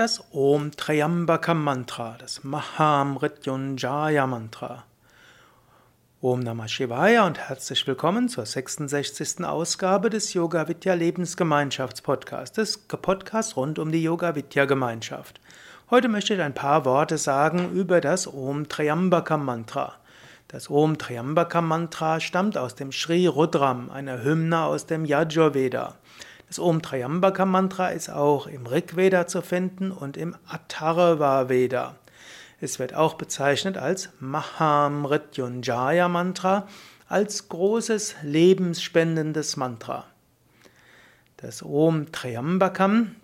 das Om Triambaka Mantra, das Mahamrityunjaya Mantra. Om Namah Shivaya und herzlich willkommen zur 66. Ausgabe des Yoga Vidya Lebensgemeinschaftspodcasts, des Podcasts rund um die Yoga Vidya Gemeinschaft. Heute möchte ich ein paar Worte sagen über das Om Triambaka Mantra. Das Om Triambaka Mantra stammt aus dem Sri Rudram, einer Hymne aus dem Yajurveda. Das Om Triambaka Mantra ist auch im Rig Veda zu finden und im Atharva Veda. Es wird auch bezeichnet als Mahamrityunjaya Mantra, als großes lebensspendendes Mantra. Das Om Triambakam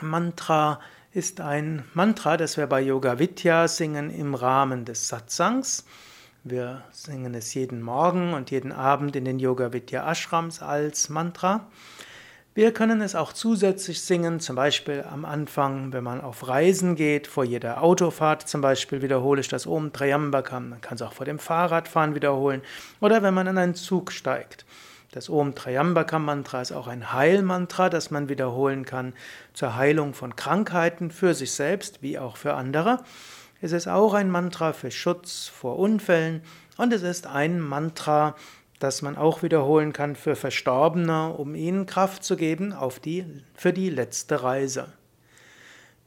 Mantra ist ein Mantra, das wir bei Yoga Vidya singen im Rahmen des Satsangs. Wir singen es jeden Morgen und jeden Abend in den Yoga Vidya Ashrams als Mantra. Wir können es auch zusätzlich singen, zum Beispiel am Anfang, wenn man auf Reisen geht, vor jeder Autofahrt zum Beispiel wiederhole ich das Om Triambakam. Man kann es auch vor dem Fahrradfahren wiederholen oder wenn man in einen Zug steigt. Das Om Triambakam Mantra ist auch ein Heilmantra, das man wiederholen kann zur Heilung von Krankheiten für sich selbst wie auch für andere. Es ist auch ein Mantra für Schutz vor Unfällen und es ist ein Mantra, das man auch wiederholen kann für Verstorbene, um ihnen Kraft zu geben auf die, für die letzte Reise.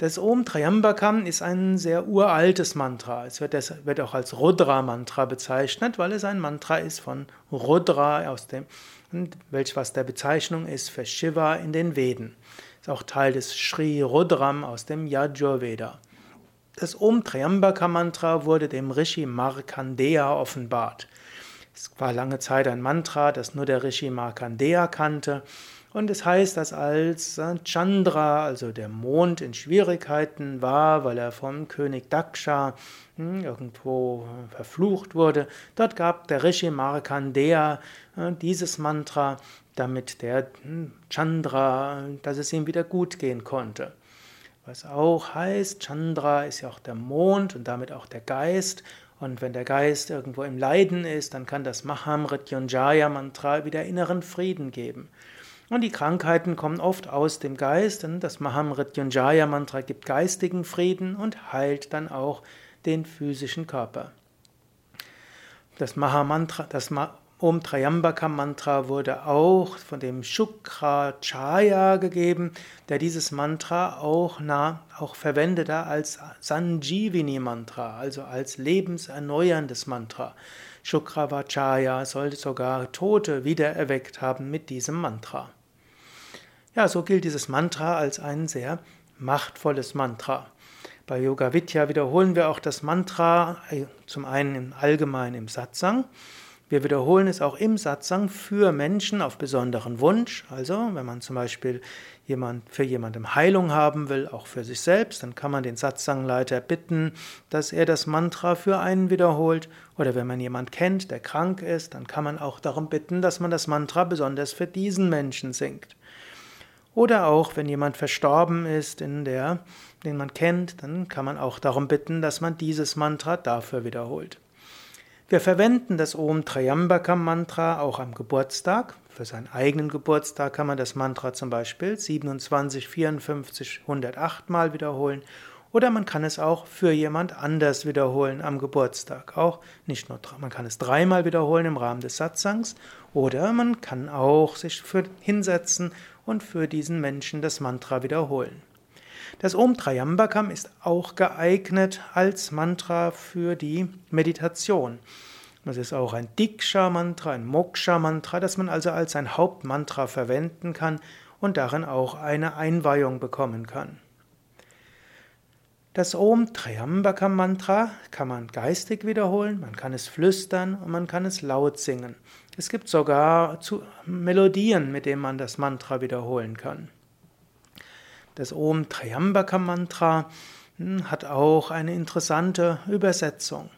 Das Om Triambakam ist ein sehr uraltes Mantra. Es wird, das, wird auch als Rudra-Mantra bezeichnet, weil es ein Mantra ist von Rudra, aus dem, welch was der Bezeichnung ist für Shiva in den Veden. Ist auch Teil des Sri Rudram aus dem Yajurveda. Das Om Triambakam Mantra wurde dem Rishi Markandeya offenbart. Es war lange Zeit ein Mantra, das nur der Rishi Markandeya kannte. Und es heißt, dass als Chandra, also der Mond, in Schwierigkeiten war, weil er vom König Daksha hm, irgendwo verflucht wurde, dort gab der Rishi Markandeya äh, dieses Mantra, damit der hm, Chandra, dass es ihm wieder gut gehen konnte. Was auch heißt, Chandra ist ja auch der Mond und damit auch der Geist. Und wenn der Geist irgendwo im Leiden ist, dann kann das Mahamrityunjaya Mantra wieder inneren Frieden geben. Und die Krankheiten kommen oft aus dem Geist, denn das Mahamrityunjaya Mantra gibt geistigen Frieden und heilt dann auch den physischen Körper. Das Mahamantra, das Om Triambaka Mantra wurde auch von dem Shukracharya gegeben, der dieses Mantra auch, na, auch verwendete als Sanjivini Mantra, also als lebenserneuerndes Mantra. Shukravacharya sollte sogar Tote wiedererweckt haben mit diesem Mantra. Ja, so gilt dieses Mantra als ein sehr machtvolles Mantra. Bei Yoga Vidya wiederholen wir auch das Mantra, äh, zum einen im Allgemeinen im Satsang, wir wiederholen es auch im Satsang für Menschen auf besonderen Wunsch. Also, wenn man zum Beispiel jemand, für jemandem Heilung haben will, auch für sich selbst, dann kann man den Satsangleiter bitten, dass er das Mantra für einen wiederholt. Oder wenn man jemand kennt, der krank ist, dann kann man auch darum bitten, dass man das Mantra besonders für diesen Menschen singt. Oder auch, wenn jemand verstorben ist, in der, den man kennt, dann kann man auch darum bitten, dass man dieses Mantra dafür wiederholt. Wir verwenden das Om Triambakam Mantra auch am Geburtstag. Für seinen eigenen Geburtstag kann man das Mantra zum Beispiel 27, 54, 108 Mal wiederholen. Oder man kann es auch für jemand anders wiederholen am Geburtstag. Auch nicht nur, man kann es dreimal wiederholen im Rahmen des Satsangs. Oder man kann auch sich für, hinsetzen und für diesen Menschen das Mantra wiederholen. Das Om Triambakam ist auch geeignet als Mantra für die Meditation. Das ist auch ein Diksha-Mantra, ein Moksha-Mantra, das man also als ein Hauptmantra verwenden kann und darin auch eine Einweihung bekommen kann. Das Om Triambakam Mantra kann man geistig wiederholen, man kann es flüstern und man kann es laut singen. Es gibt sogar Melodien, mit denen man das Mantra wiederholen kann. Das Om Triambaka Mantra hm, hat auch eine interessante Übersetzung.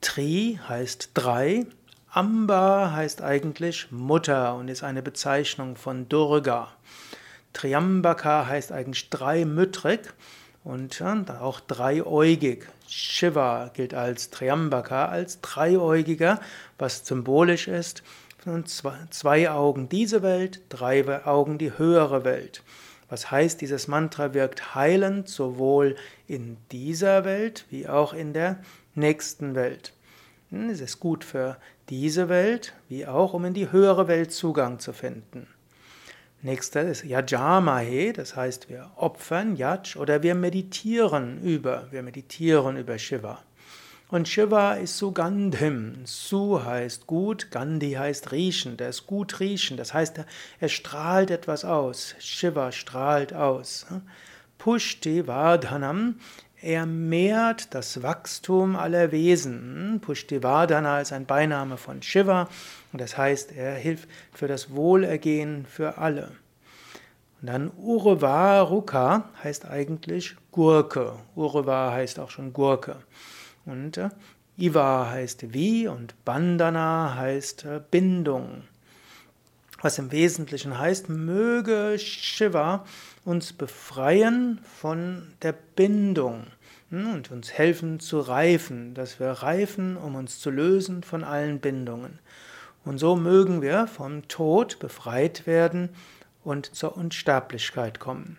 Tri heißt drei, Amba heißt eigentlich Mutter und ist eine Bezeichnung von Durga. Triambaka heißt eigentlich dreimüttrig und auch dreiäugig. Shiva gilt als Triambaka, als dreiäugiger, was symbolisch ist. Zwei Augen diese Welt, drei Augen die höhere Welt. Was heißt, dieses Mantra wirkt heilend sowohl in dieser Welt wie auch in der nächsten Welt. Hm, es ist gut für diese Welt wie auch um in die höhere Welt Zugang zu finden. Nächster ist Yajamahe, das heißt wir opfern Yaj oder wir meditieren über, wir meditieren über Shiva. Und Shiva ist Sugandhim. Su heißt gut, Gandhi heißt riechen. Der ist gut riechen. Das heißt, er strahlt etwas aus. Shiva strahlt aus. Pushti Vardhanam. Er mehrt das Wachstum aller Wesen. Pushti Vardhana ist ein Beiname von Shiva. Und das heißt, er hilft für das Wohlergehen für alle. Und dann Uruvaruka heißt eigentlich Gurke. Uruva heißt auch schon Gurke. Und äh, Iva heißt wie und Bandana heißt äh, Bindung. Was im Wesentlichen heißt, möge Shiva uns befreien von der Bindung hm, und uns helfen zu reifen, dass wir reifen, um uns zu lösen von allen Bindungen. Und so mögen wir vom Tod befreit werden und zur Unsterblichkeit kommen.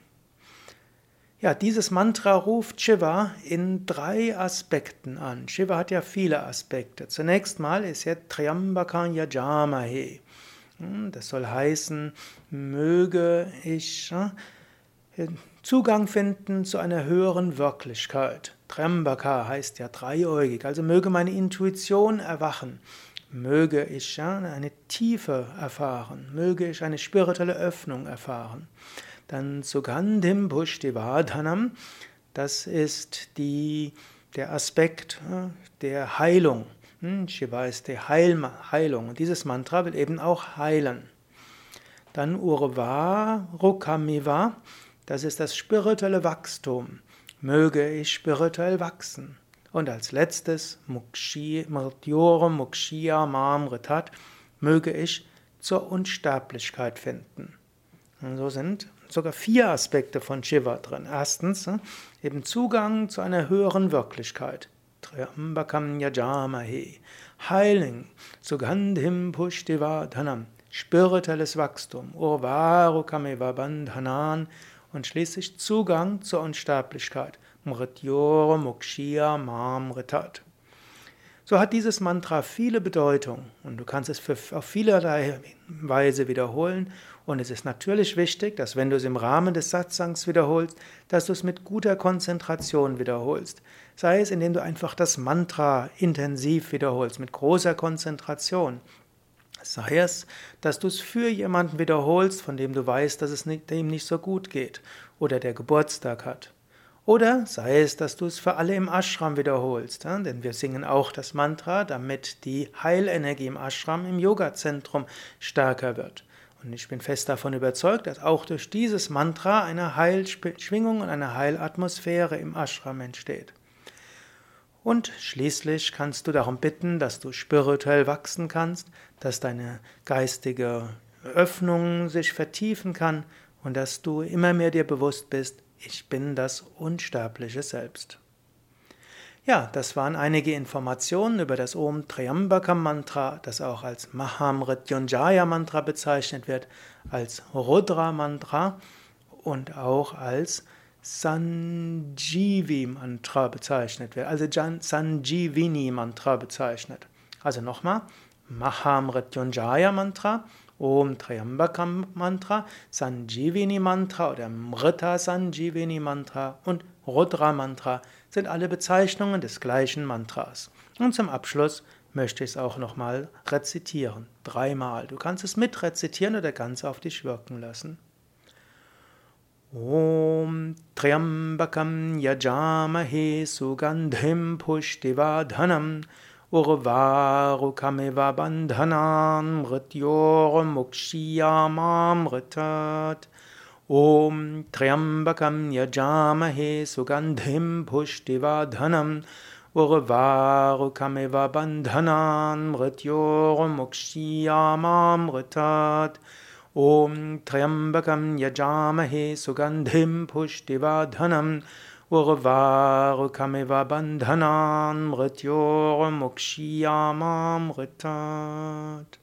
Ja, dieses Mantra ruft Shiva in drei Aspekten an. Shiva hat ja viele Aspekte. Zunächst mal ist er Triambakam Yajamahe. Hm, das soll heißen, möge ich Zugang finden zu einer höheren Wirklichkeit. Triambaka heißt ja dreieugig, also möge meine Intuition erwachen. Möge ich eine Tiefe erfahren, möge ich eine spirituelle Öffnung erfahren. Dann Sugandhim Pushtivadhanam, das ist die, der Aspekt der Heilung. Hm, Shiva ist die Heil Heilung und dieses Mantra will eben auch heilen. Dann Urva Rukamiva, das ist das spirituelle Wachstum. Möge ich spirituell wachsen. Und als letztes Mukshi, Mrityoram Mukshya Mamritat, möge ich zur Unsterblichkeit finden. Und so sind sogar vier Aspekte von Shiva drin. Erstens hm, eben Zugang zu einer höheren Wirklichkeit. Triambakam Yajamahe. Heiling. Sugandhim Pushtivadhanam. Spirituelles Wachstum. Urvarukameva Bandhanan. Und schließlich Zugang zur Unsterblichkeit. Mrityora Mukshya Mamritat. So hat dieses Mantra viele Bedeutungen und du kannst es für, auf vielerlei Weise wiederholen. Und es ist natürlich wichtig, dass wenn du es im Rahmen des Satsangs wiederholst, dass du es mit guter Konzentration wiederholst. Sei es, indem du einfach das Mantra intensiv wiederholst, mit großer Konzentration. Sei es, dass du es für jemanden wiederholst, von dem du weißt, dass es ihm nicht so gut geht oder der Geburtstag hat. Oder sei es, dass du es für alle im Ashram wiederholst, denn wir singen auch das Mantra, damit die Heilenergie im Ashram, im Yogazentrum stärker wird. Und ich bin fest davon überzeugt, dass auch durch dieses Mantra eine Heilschwingung und eine Heilatmosphäre im Ashram entsteht. Und schließlich kannst du darum bitten, dass du spirituell wachsen kannst, dass deine geistige Öffnung sich vertiefen kann und dass du immer mehr dir bewusst bist, ich bin das unsterbliche Selbst. Ja, das waren einige Informationen über das Om Triambakam Mantra, das auch als Mahamrityunjaya Mantra bezeichnet wird, als Rudra Mantra und auch als Sanjeevi Mantra bezeichnet wird, also Sanjeevini Mantra bezeichnet. Also nochmal, Mahamrityunjaya Mantra, Om Triambakam Mantra, Sanjivini Mantra oder Mrita Sanjivini Mantra und Rudra Mantra sind alle Bezeichnungen des gleichen Mantras. Und zum Abschluss möchte ich es auch nochmal rezitieren. Dreimal. Du kannst es mitrezitieren oder ganz auf dich wirken lassen. Om Triambakam Yajamahe Sugandhim Pushtivadhanam उर्वारुकमिव बन्धनां मां गतात् ॐ त्र्यम्बकं यजामहे सुगन्धिं फुष्टिवधनं उर्वारुकमिव बन्धनान् मां गतात् ॐ त्र्यम्बकं यजामहे सुगन्धिं फुष्टिवधनं Urvarukamiva bandhanan mrityoram mukshiyamam ritat.